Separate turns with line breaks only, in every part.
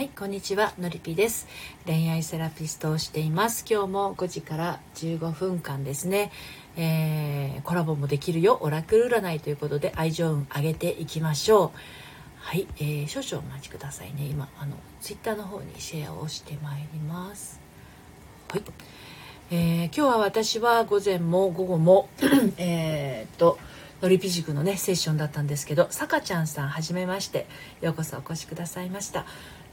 はい、こんにちは、のりぴです。恋愛セラピストをしています。今日も5時から15分間ですね、えー、コラボもできるよ、オラクル占いということで愛情運上げていきましょう。はい、えー、少々お待ちくださいね。今、あの、ツイッターの方にシェアをしてまいります。はい。えー、今日は私は午前も午後も えっと、のりぴ塾のねセッションだったんですけどさかちゃんさんはじめましてようこそお越しくださいました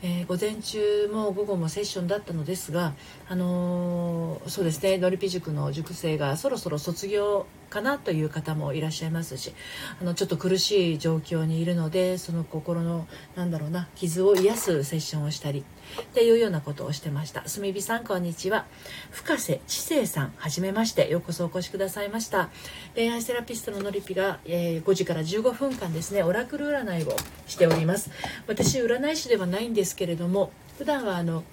えー、午前中も午後もセッションだったのですが、あのー、そうですねのりぴ塾の塾生がそろそろ卒業かなという方もいらっしゃいますしあのちょっと苦しい状況にいるのでその心のなんだろうな傷を癒すセッションをしたりっていうようなことをしてました。すみびさんこんにちは。深瀬知世さんはじめまして。ようこそお越しくださいました。恋愛セラピストののりぴが、えー、5時から15分間ですねオラクル占いをしております。私占い師ではないんですけれども普段はあの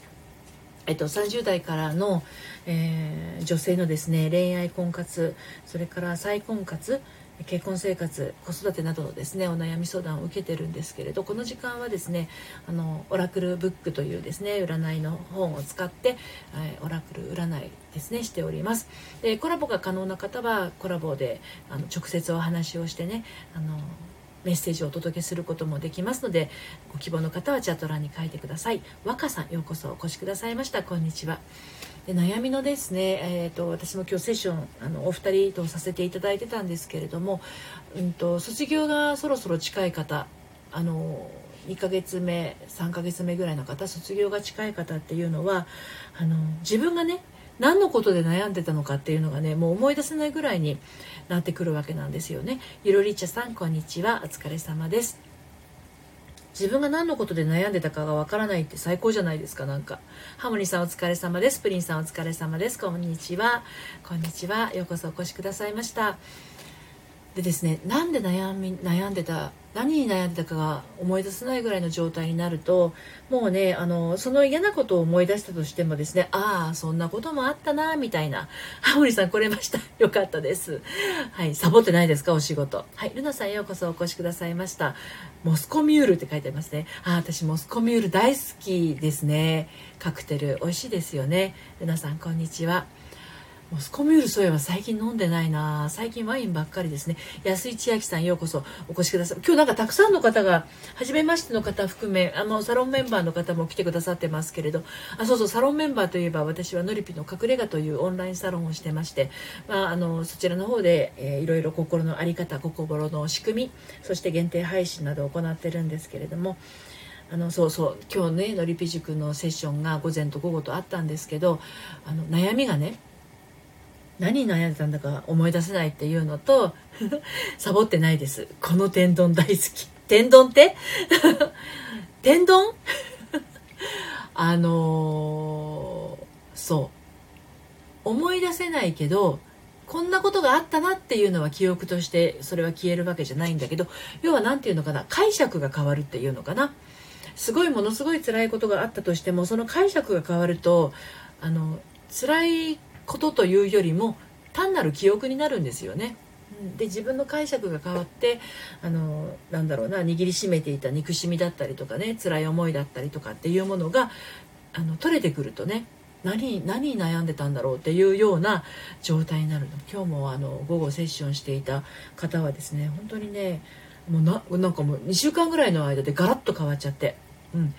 えっと、30代からの、えー、女性のですね恋愛婚活それから再婚活結婚生活子育てなどのですねお悩み相談を受けてるんですけれどこの時間はですねあのオラクルブックというですね占いの本を使って、えー、オラクル占いですねしております。でコラボが可能な方はコラボであの直接お話をしてねあのメッセージをお届けすることもできますのでご希望の方はチャット欄に書いてください。若さんようこそお越しくださいました。こんにちは。で悩みのですね、えーと、私も今日セッションあのお二人とさせていただいてたんですけれども、うんと、卒業がそろそろ近い方あの2ヶ月目3ヶ月目ぐらいの方卒業が近い方っていうのはあの自分がね何のことで悩んでたのかっていうのがねもう思い出せないぐらいになってくるわけなんですよね。ゆろりちゃさんこんにちは。お疲れ様です。自分が何のことで悩んでたかがわからないって最高じゃないですか。なんか。ハモニさんお疲れ様です。プリンさんお疲れ様です。こんにちは。こんにちは。ようこそお越しくださいました。でですねなんで悩み悩んでた何に悩んでたかが思い出せないぐらいの状態になるともうねあのその嫌なことを思い出したとしてもですねああそんなこともあったなみたいな。ハモリさん来れました。よかったです。はいサボってないですかお仕事。はいルナさんようこそお越しくださいました。モスコミュールって書いてありますね。あ私モスコミュール大好きですね。カクテル美味しいですよね。ルナさんこんにちは。モスコミュールそういえば最近飲んでないな。最近ワインばっかりですね。安井千秋さんようこそ。お越しください。今日なんかたくさんの方が初めましての方含めあのサロンメンバーの方も来てくださってますけれど。あそうそうサロンメンバーといえば私はのりぴの隠れ家というオンラインサロンをしてまして、まあ、あのそちらの方で、えー、いろいろ心の在り方心の仕組みそして限定配信などを行ってるんですけれどもあのそうそう今日ねのりぴ塾のセッションが午前と午後とあったんですけどあの悩みがね何悩んでたんだか思い出せないっていうのと サボってないです。この天丼大好き。天丼って？天丼？あのー、そう。思い出せないけどこんなことがあったなっていうのは記憶としてそれは消えるわけじゃないんだけど要は何て言うのかな？解釈が変わるっていうのかな？すごいものすごい辛いことがあったとしてもその解釈が変わるとあの辛いことというよりも単なる記憶になるんですよね。で自分の解釈が変わってあのなんだろうな握りしめていた憎しみだったりとかね辛い思いだったりとかっていうものがあの取れてくるとね何何に悩んでたんだろうっていうような状態になるの今日もあの午後セッションしていた方はですね本当にねもうななんかもう2週間ぐらいの間でガラッと変わっちゃって、うん、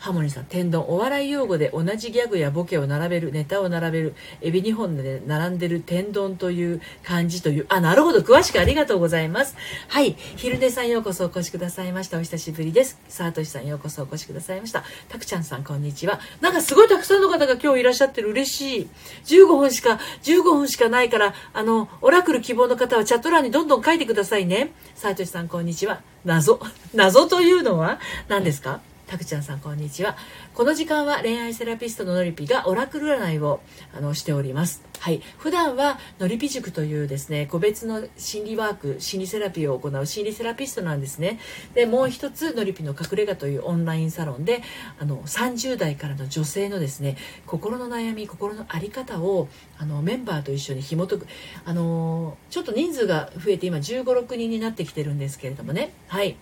ハモニさん天丼お笑い用語で同じギャグやボケを並べるネタを並べるエビ2本で並んでる天丼という感じというあなるほど詳しくありがとうございます。はい昼寝さんようこそお越しくださいました。お久しぶりです。サートシさんようこそお越しくださいました。たくちゃんさんこんにちは。なんかすごいたくさんの方が今日いらっしゃってる。嬉しい。15分しか15分しかないからあのオラクル希望の方はチャット欄にどんどん書いてくださいね。サートシさんこんにちは。謎。謎というのは何ですか？たくちゃんさんこんにちは。この時間は恋愛セラピストののりぴがオラクル占いをあのしております。はい。普段はのりぴ塾というですね個別の心理ワーク心理セラピーを行う心理セラピストなんですね。でもう一つのりぴの隠れ家というオンラインサロンであの30代からの女性のですね心の悩み心の在り方をあのメンバーと一緒に紐解く。あのちょっと人数が増えて今1 5 6人になってきてるんですけれどもね。はい。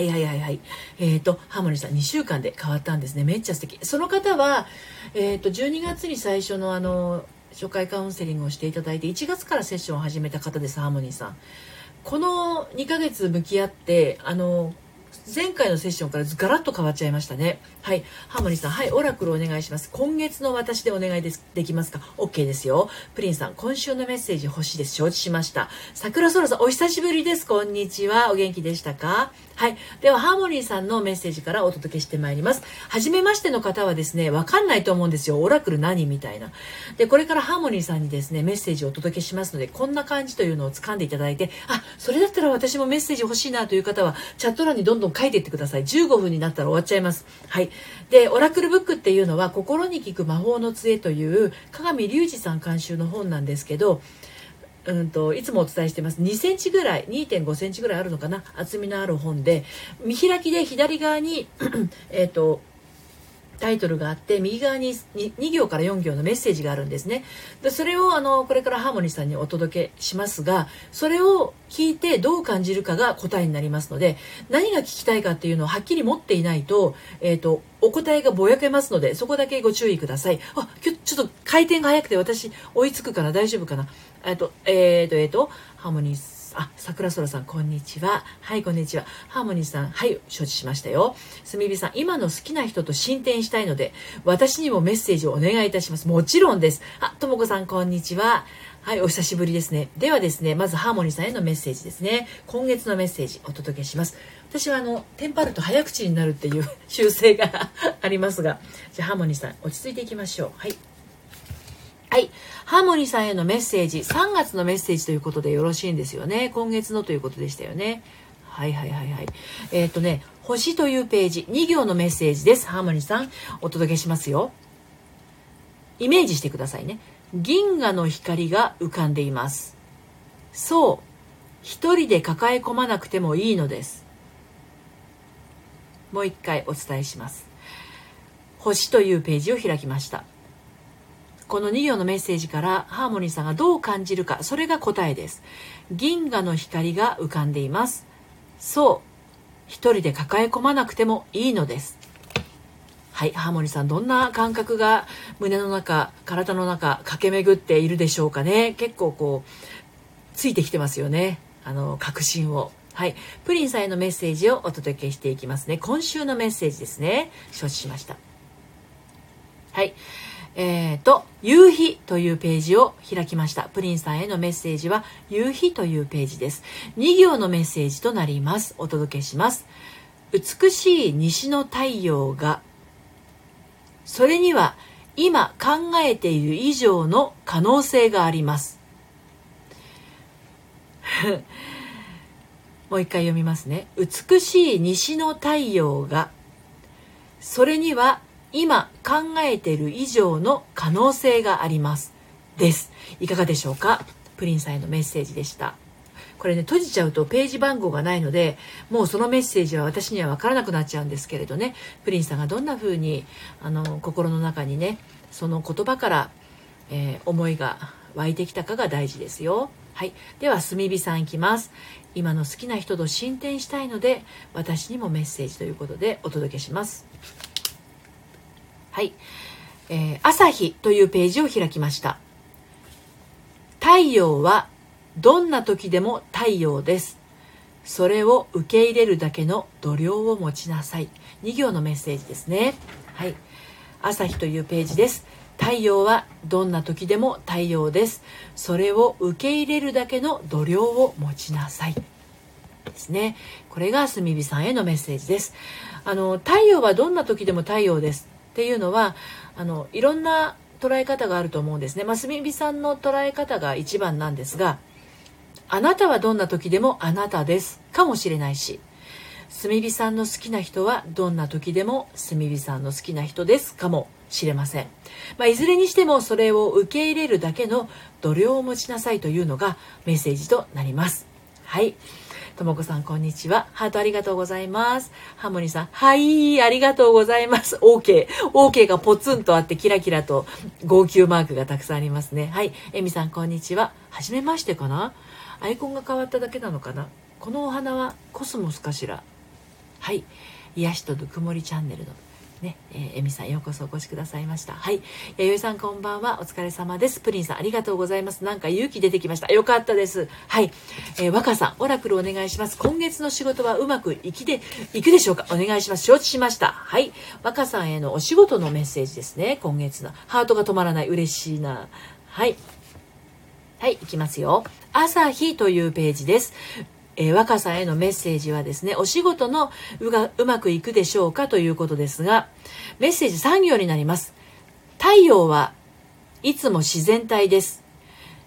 はいはいはいはい。えっ、ー、と、ハーモニーさん2週間で変わったんですね。めっちゃ素敵。その方は、えっ、ー、と、12月に最初のあの、初回カウンセリングをしていただいて、1月からセッションを始めた方です、ハーモニーさん。この2ヶ月向き合って、あの、前回のセッションからガラッと変わっちゃいましたね。はい。ハーモニーさん、はい、オラクルお願いします。今月の私でお願いですできますか ?OK ですよ。プリンさん、今週のメッセージ欲しいです。承知しました。桜空さん、お久しぶりです。こんにちは。お元気でしたか？はい。では、ハーモニーさんのメッセージからお届けしてまいります。はじめましての方はですね、わかんないと思うんですよ。オラクル何みたいな。で、これからハーモニーさんにですね、メッセージをお届けしますので、こんな感じというのを掴んでいただいて、あ、それだったら私もメッセージ欲しいなという方は、チャット欄にどんどん書いていってください。15分になったら終わっちゃいます。はい。で、オラクルブックっていうのは、心に効く魔法の杖という、鏡隆二さん監修の本なんですけど、うんと、いつもお伝えしてます2センチぐらい2.5センチぐらいあるのかな？厚みのある本で見開きで左側に えっとタイトルがあって右側に 2, 2行から4行のメッセージがあるんですね。でそれをあのこれからハーモニーさんにお届けしますがそれを聞いてどう感じるかが答えになりますので何が聞きたいかっていうのをはっきり持っていないと,、えーと、お答えがぼやけますのでそこだけご注意ください。あ今日ちょっと回転が速くて私追いつくから大丈夫かな。えっ、ー、とえっ、ー、とえっ、ー、とハーモニーあ、桜空さん、こんにちは。はい、こんにちは。ハーモニーさん、はい、承知しましたよ。すみびさん、今の好きな人と進展したいので、私にもメッセージをお願いいたします。もちろんです。あ、ともこさん、こんにちは。はい、お久しぶりですね。ではですね、まずハーモニーさんへのメッセージですね。今月のメッセージお届けします。私はあの、テンパると早口になるっていう習性がありますが、じゃあハーモニーさん、落ち着いていきましょう。はい。はい。ハーモニーさんへのメッセージ、3月のメッセージということでよろしいんですよね。今月のということでしたよね。はいはいはいはい。えっ、とね、星というページ、2行のメッセージです。ハーモニーさん、お届けしますよ。イメージしてくださいね。銀河の光が浮かんでいます。そう。一人で抱え込まなくてもいいのです。もう一回お伝えします。星というページを開きました。この2行のメッセージからハーモニーさんがどう感じるか、それが答えです。銀河の光が浮かんでいます。そう。一人で抱え込まなくてもいいのです。はい、ハーモニーさん、どんな感覚が胸の中、体の中、駆け巡っているでしょうかね。結構こう、ついてきてますよね。あの、確信を。はい。プリンさんへのメッセージをお届けしていきますね。今週のメッセージですね。承知しました。はい。えーと、夕日というページを開きました。プリンさんへのメッセージは、夕日というページです。2行のメッセージとなります。お届けします。美しい西の太陽が、それには今考えている以上の可能性があります。もう一回読みますね。美しい西の太陽が、それには今考えている以上の可能性があります。です。いかがでしょうか？プリンさんへのメッセージでした。これね、閉じちゃうとページ番号がないので、もうそのメッセージは私には分からなくなっちゃうんですけれどね、プリンさんがどんな風に、あの、心の中にね、その言葉から、えー、思いが湧いてきたかが大事ですよ。はい。では、炭火さんいきます。今の好きな人と進展したいので、私にもメッセージということでお届けします。はい。えー、朝日というページを開きました。太陽はどんな時でも太陽です。それを受け入れるだけの度量を持ちなさい。2行のメッセージですね。はい。朝日というページです。太陽はどんな時でも太陽です。それを受け入れるだけの度量を持ちなさい。ですね。これが炭火さんへのメッセージです。あの、太陽はどんな時でも太陽です。っていうのはあのいろんな捉え方があると思うんですね。ま、すみびさんの捉え方が一番なんですが、あなたはどんな時でもあなたですかもしれないし、炭火さんの好きな人はどんな時でも炭火さんの好きな人ですかもしれません。まあ、いずれにしてもそれを受け入れるだけの度量を持ちなさいというのがメッセージとなります。はい。ともこさん、こんにちは。ハートありがとうございます。ハモニさん、はい、ありがとうございます。OK。OK がポツンとあって、キラキラと号泣マークがたくさんありますね。はい。エミさん、こんにちは。はじめましてかな？アイコンが変わっただけなのかな？このお花はコスモスかしら？はい癒しとぬくもりチャンネルのね、えー、エミさんようこそお越しくださいました。はい。弥生さんこんばんは。お疲れ様です。プリンさんありがとうございます。なんか勇気出てきました。よかったです。はい。えー、若さん、オラクルお願いします。今月の仕事はうまくいきで、いくでしょうか？お願いします。承知しました。はい。若さんへのお仕事のメッセージですね。今月の。ハートが止まらない。嬉しいな。はい。はい、いきますよ。朝日というページです。えー、若さへのメッセージはですね、お仕事のうがうまくいくでしょうかということですが、メッセージ3行になります。太陽はいつも自然体です。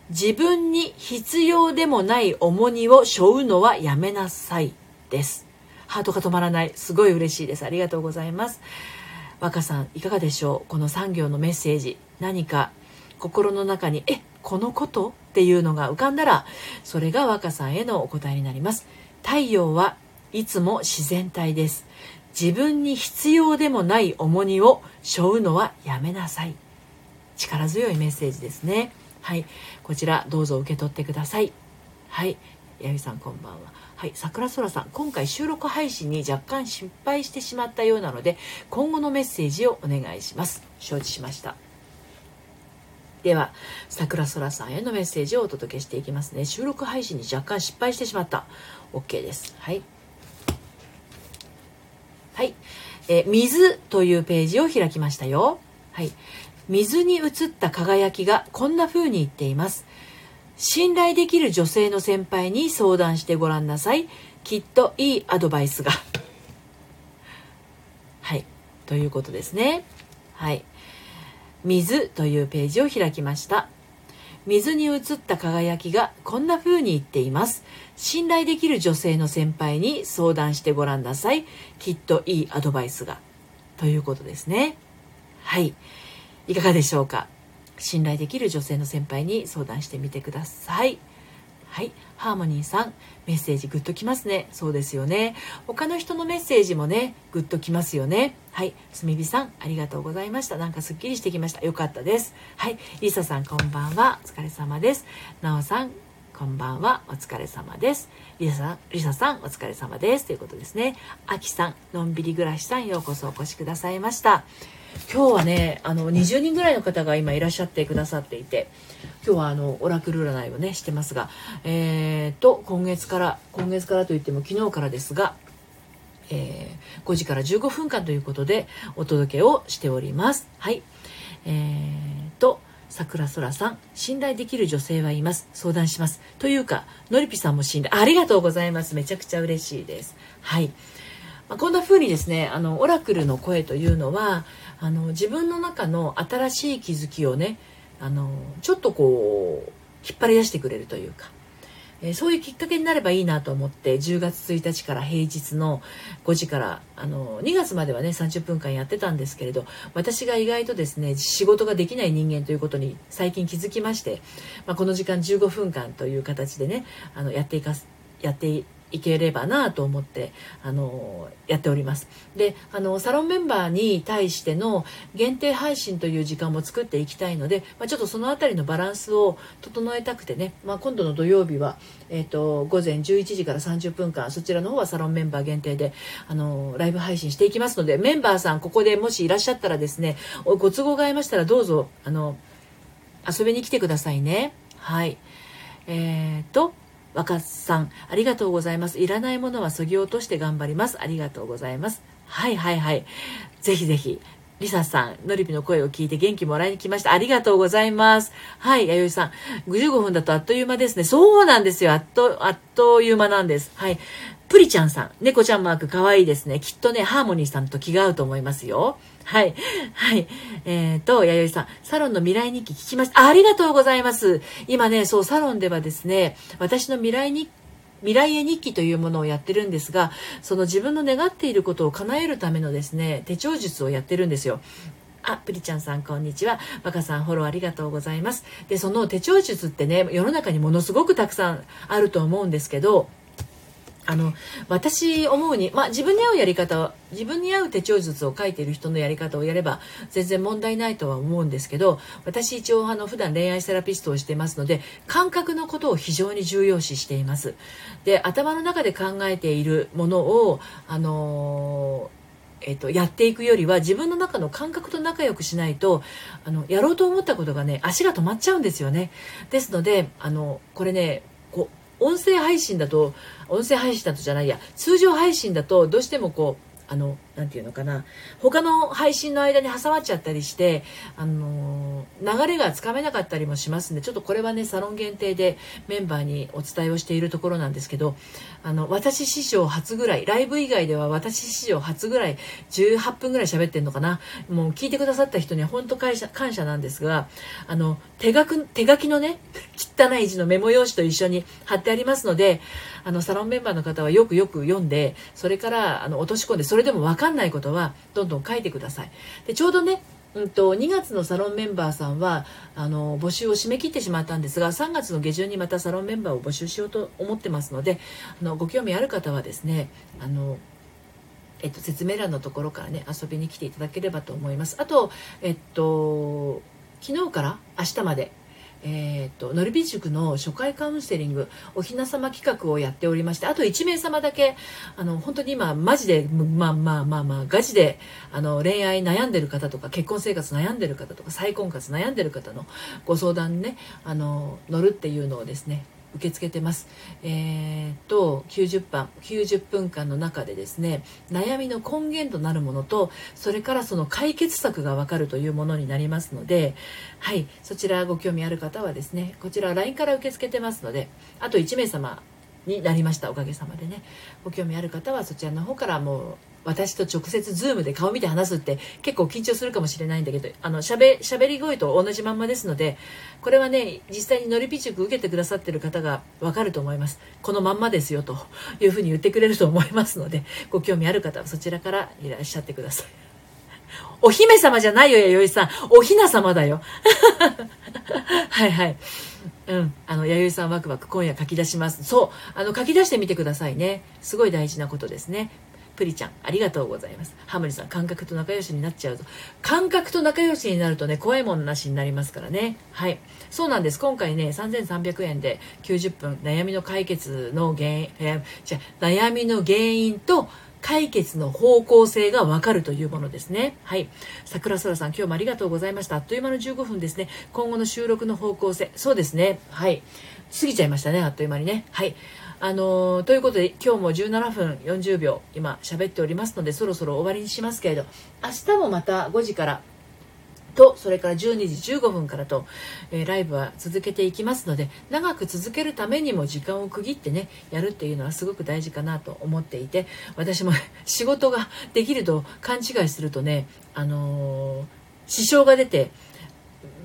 自分に必要でもない重荷を背負うのはやめなさいです。ハートが止まらない。すごい嬉しいです。ありがとうございます。若さん、いかがでしょう？この3行のメッセージ。何か心の中に、え、このこと？っていうのが浮かんだらそれが若さんへのお答えになります。太陽はいつも自然体です。自分に必要でもない重荷を背負うのはやめなさい。力強いメッセージですね。はい。こちらどうぞ受け取ってください。はい。八木さんこんばんは。はい。桜空さん今回収録配信に若干失敗してしまったようなので今後のメッセージをお願いします。承知しました。では桜空さんへのメッセージをお届けしていきますね。収録配信に若干失敗してしまった。OK です。はい。はい。え水というページを開きましたよ。はい。水に映った輝きがこんな風に言っています。信頼できる女性の先輩に相談してごらんなさい。きっといいアドバイスが。はい。ということですね。はい。水というページを開きました。水に映った輝きがこんな風に言っています。信頼できる女性の先輩に相談してごらんなさい。きっといいアドバイスが。ということですね。はい。いかがでしょうか？信頼できる女性の先輩に相談してみてください。はい。ハーモニーさん、メッセージグッときますね。そうですよね。他の人のメッセージもね、グッときますよね。はい。すみびさん、ありがとうございました。なんかすっきりしてきました。よかったです。はい。りささん、こんばんは。お疲れ様です。なおさん、こんばんは。お疲れ様です。りささん、りささん、お疲れ様です。ということですね。あきさん、のんびり暮らしさん、ようこそお越しくださいました。今日はね、あの、20人ぐらいの方が今いらっしゃってくださっていて、今日はあのオラクル占いをねしてますがえー、と今月から今月からといっても昨日からですがえー、5時から15分間ということでお届けをしております。はい。えー、と、桜空さん、信頼できる女性はいます。相談します。というか、のりぴさんも信頼、ありがとうございます。めちゃくちゃ嬉しいです。はい。まあ、こんな風にですね、あの、オラクルの声というのは、あの、自分の中の新しい気づきをね、あのちょっとこう引っ張り出してくれるというか、えー、そういうきっかけになればいいなと思って10月1日から平日の5時からあの2月まではね30分間やってたんですけれど私が意外とですね仕事ができない人間ということに最近気づきまして、まあ、この時間15分間という形でねあのやっていかやっていければなと思ってあのやっております。であのサロンメンバーに対しての限定配信という時間も作っていきたいので、まあ、ちょっとその辺りのバランスを整えたくてね、まあ、今度の土曜日は、えーと、午前11時から30分間そちらの方はサロンメンバー限定であのライブ配信していきますのでメンバーさんここでもしいらっしゃったらですねご都合が合いましたらどうぞあの遊びに来てくださいね。はい。えーと若さん、ありがとうございます。いらないものはそぎ落として頑張ります。ありがとうございます。はいはいはい。ぜひぜひ。リサさん、のりぴの声を聞いて元気もらいに来ました。ありがとうございます。はい、弥生さん。15分だとあっという間ですね。そうなんですよ。あっと、あっという間なんです。はい。プリちゃんさん。猫ちゃんマークかわいいですね。きっとね、ハーモニーさんと気が合うと思いますよ。はい。はい。えっ、ー、と、弥生さん、サロンの未来日記聞きました。ありがとうございます。今ね、そう、サロンではですね、私の未来日記未来へ日記というものをやってるんですがその自分の願っていることを叶えるためのですね手帳術をやってるんですよあ、プリちゃんさん、こんにちは。若さん、フォローありがとうございます。で、その手帳術ってね、世の中にものすごくたくさんあると思うんですけど、あの私思うに、まあ、自分に合うやり方は自分に合う手帳術を書いている人のやり方をやれば全然問題ないとは思うんですけど私一応あの普段恋愛セラピストをしていますので感覚のことを非常に重要視しています。で頭の中で考えているものをあのえっと、やっていくよりは自分の中の感覚と仲良くしないとあのやろうと思ったことがね足が止まっちゃうんですよね。ですのであのこれね音声配信だと音声配信だとじゃないや通常配信だとどうしてもこうあの何て言うのかな。他の配信の間に挟まっちゃったりしてあの流れがつかめなかったりもしますんでちょっとこれはねサロン限定でメンバーにお伝えをしているところなんですけどあの私史上初ぐらいライブ以外では私史上初ぐらい18分ぐらい喋ってんのかな。もう聞いてくださった人には本当感謝感謝なんですがあの手書く手書きのね汚い字のメモ用紙と一緒に貼ってありますのであのサロンメンバーの方はよくよく読んでそれからあの落とし込んでそれでも分かかんないことはどんどん書いてください。でちょうどねうんと、2月のサロンメンバーさんはあの募集を締め切ってしまったんですが3月の下旬にまたサロンメンバーを募集しようと思ってますのであのご興味ある方はですねあのえっと、説明欄のところからね遊びに来ていただければと思います。あとえっと昨日から明日までえーと、のりび塾の初回カウンセリングおひな様企画をやっておりましてあと1名様だけあの本当に今マジでまあまあまあまあガチであの恋愛悩んでる方とか結婚生活悩んでる方とか再婚活悩んでる方のご相談ねあの乗るっていうのをですね受け付けてます。えー、と90分90分間の中でですね悩みの根源となるものとそれからその解決策がわかるというものになりますのではいそちらご興味ある方はですねこちら LINE から受け付けてますのであと1名様になりましたおかげさまでねご興味ある方はそちらの方からもう私と直接ズームで顔見て話すって結構緊張するかもしれないんだけどあのしゃべり声と同じまんまですのでこれはね実際にノリピチュク受けてくださってる方がわかると思います。このまんまですよというふうに言ってくれると思いますのでご興味ある方はそちらからいらっしゃってください。お姫様じゃないよ弥生さん。おひな様だよ。はいはい。うん、あの弥生さんワクワク今夜書き出します。そう。あの書き出してみてくださいね。すごい大事なことですね。プリちゃん、ありがとうございます。ハムリさん、感覚と仲良しになっちゃうと。感覚と仲良しになるとね、怖いもんなしになりますからね。はい。そうなんです。今回ね、3300円で90分、悩みの解決の原因、えー、じゃ悩みの原因と、解決の方向性がわかるというものですね。はい。桜空さん、今日もありがとうございました。あっという間の15分ですね。今後の収録の方向性。そうですね。はい。過ぎちゃいましたね。あっという間にね。はい。あのー、ということで今日も17分40秒今喋っておりますのでそろそろ終わりにしますけれど明日もまた5時からとそれから12時15分からと、えー、ライブは続けていきますので長く続けるためにも時間を区切ってねやるっていうのはすごく大事かなと思っていて私も 仕事ができると勘違いするとねあのー、支障が出て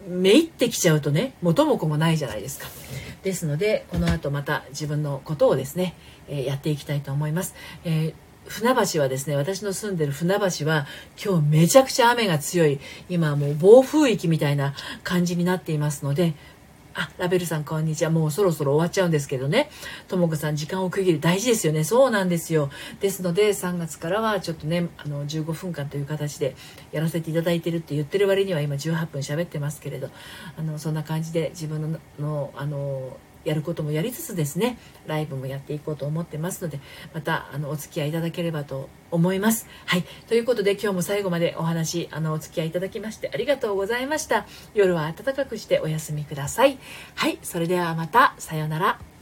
めいってきちゃうとね元も子もないじゃないですか。ですのでこの後また自分のことをですね、えー、やっていきたいと思います。えー船橋はですね私の住んでる船橋は今日めちゃくちゃ雨が強い今もう暴風域みたいな感じになっていますのであ、ラベルさんこんにちは。もうそろそろ終わっちゃうんですけどね。ともこさん時間を区切る大事ですよね。そうなんですよ。ですので3月からはちょっとね、あの15分間という形でやらせていただいてるって言ってる割には今18分喋ってますけれど、あのそんな感じで自分ののあのやることもやりつつですねライブもやっていこうと思ってますのでまたあのお付き合いいただければと思います。はいということで今日も最後までお話あのお付き合いいただきましてありがとうございました。夜は暖かくしてお休みください。はいそれではまたさようなら。